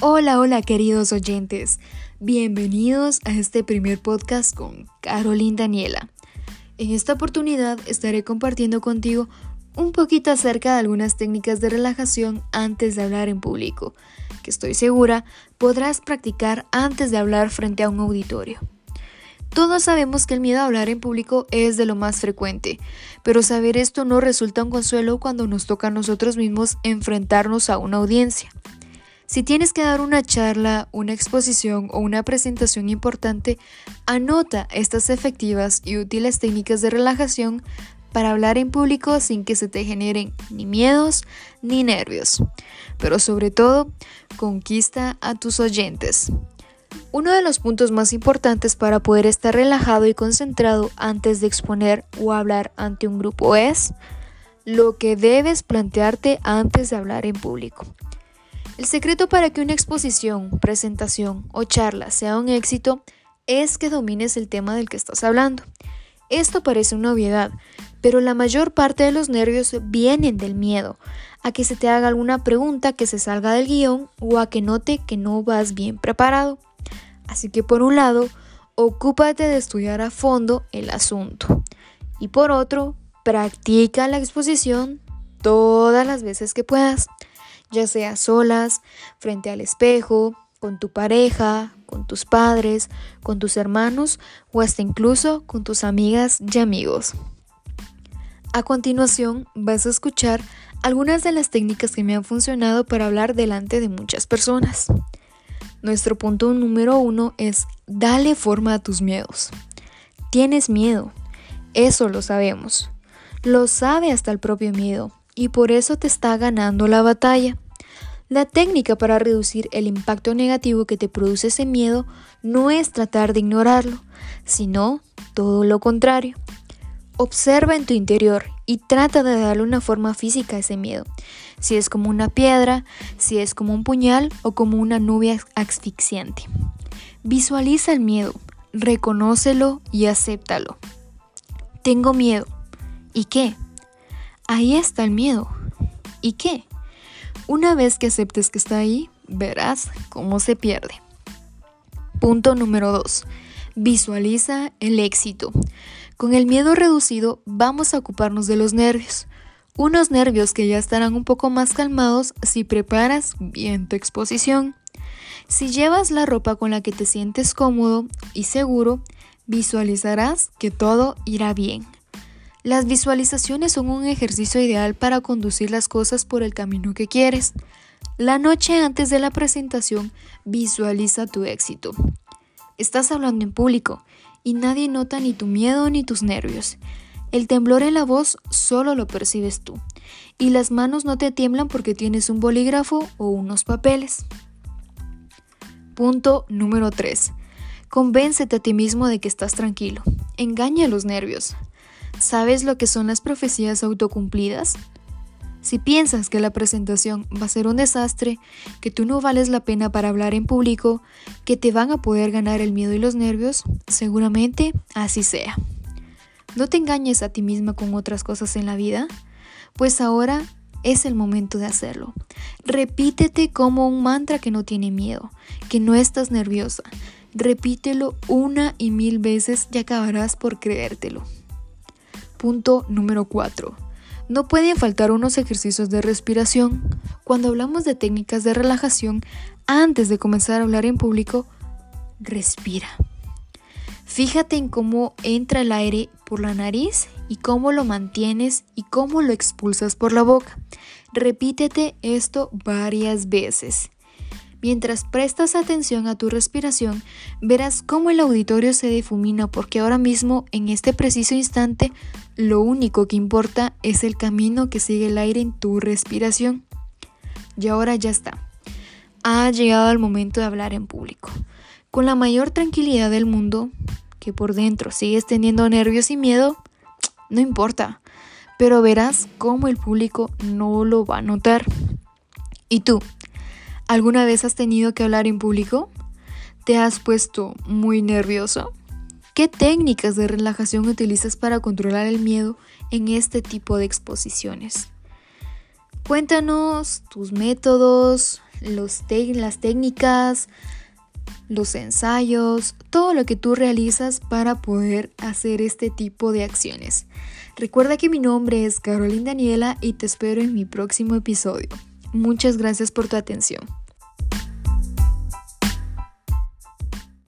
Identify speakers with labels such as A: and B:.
A: Hola, hola queridos oyentes. Bienvenidos a este primer podcast con Carolina Daniela. En esta oportunidad estaré compartiendo contigo un poquito acerca de algunas técnicas de relajación antes de hablar en público, que estoy segura podrás practicar antes de hablar frente a un auditorio. Todos sabemos que el miedo a hablar en público es de lo más frecuente, pero saber esto no resulta un consuelo cuando nos toca a nosotros mismos enfrentarnos a una audiencia. Si tienes que dar una charla, una exposición o una presentación importante, anota estas efectivas y útiles técnicas de relajación para hablar en público sin que se te generen ni miedos ni nervios. Pero sobre todo, conquista a tus oyentes. Uno de los puntos más importantes para poder estar relajado y concentrado antes de exponer o hablar ante un grupo es lo que debes plantearte antes de hablar en público. El secreto para que una exposición, presentación o charla sea un éxito es que domines el tema del que estás hablando. Esto parece una obviedad, pero la mayor parte de los nervios vienen del miedo a que se te haga alguna pregunta que se salga del guion o a que note que no vas bien preparado. Así que por un lado, ocúpate de estudiar a fondo el asunto. Y por otro, practica la exposición todas las veces que puedas, ya sea solas, frente al espejo, con tu pareja, con tus padres, con tus hermanos o hasta incluso con tus amigas y amigos. A continuación vas a escuchar algunas de las técnicas que me han funcionado para hablar delante de muchas personas. Nuestro punto número uno es dale forma a tus miedos. Tienes miedo, eso lo sabemos. Lo sabe hasta el propio miedo y por eso te está ganando la batalla. La técnica para reducir el impacto negativo que te produce ese miedo no es tratar de ignorarlo, sino todo lo contrario. Observa en tu interior y trata de darle una forma física a ese miedo. Si es como una piedra, si es como un puñal o como una nube asfixiante. Visualiza el miedo, reconócelo y acéptalo. Tengo miedo. ¿Y qué? Ahí está el miedo. ¿Y qué? Una vez que aceptes que está ahí, verás cómo se pierde. Punto número 2. Visualiza el éxito. Con el miedo reducido vamos a ocuparnos de los nervios. Unos nervios que ya estarán un poco más calmados si preparas bien tu exposición. Si llevas la ropa con la que te sientes cómodo y seguro, visualizarás que todo irá bien. Las visualizaciones son un ejercicio ideal para conducir las cosas por el camino que quieres. La noche antes de la presentación, visualiza tu éxito. Estás hablando en público y nadie nota ni tu miedo ni tus nervios. El temblor en la voz solo lo percibes tú, y las manos no te tiemblan porque tienes un bolígrafo o unos papeles. Punto número 3. Convéncete a ti mismo de que estás tranquilo. Engaña los nervios. ¿Sabes lo que son las profecías autocumplidas? Si piensas que la presentación va a ser un desastre, que tú no vales la pena para hablar en público, que te van a poder ganar el miedo y los nervios, seguramente así sea. No te engañes a ti misma con otras cosas en la vida, pues ahora es el momento de hacerlo. Repítete como un mantra que no tiene miedo, que no estás nerviosa. Repítelo una y mil veces y acabarás por creértelo. Punto número 4 no pueden faltar unos ejercicios de respiración. Cuando hablamos de técnicas de relajación, antes de comenzar a hablar en público, respira. Fíjate en cómo entra el aire por la nariz y cómo lo mantienes y cómo lo expulsas por la boca. Repítete esto varias veces. Mientras prestas atención a tu respiración, verás cómo el auditorio se difumina porque ahora mismo, en este preciso instante, lo único que importa es el camino que sigue el aire en tu respiración. Y ahora ya está. Ha llegado el momento de hablar en público. Con la mayor tranquilidad del mundo, que por dentro sigues teniendo nervios y miedo, no importa. Pero verás cómo el público no lo va a notar. ¿Y tú? ¿Alguna vez has tenido que hablar en público? ¿Te has puesto muy nervioso? ¿Qué técnicas de relajación utilizas para controlar el miedo en este tipo de exposiciones? Cuéntanos tus métodos, las técnicas, los ensayos, todo lo que tú realizas para poder hacer este tipo de acciones. Recuerda que mi nombre es Carolina Daniela y te espero en mi próximo episodio. Muchas gracias por tu atención.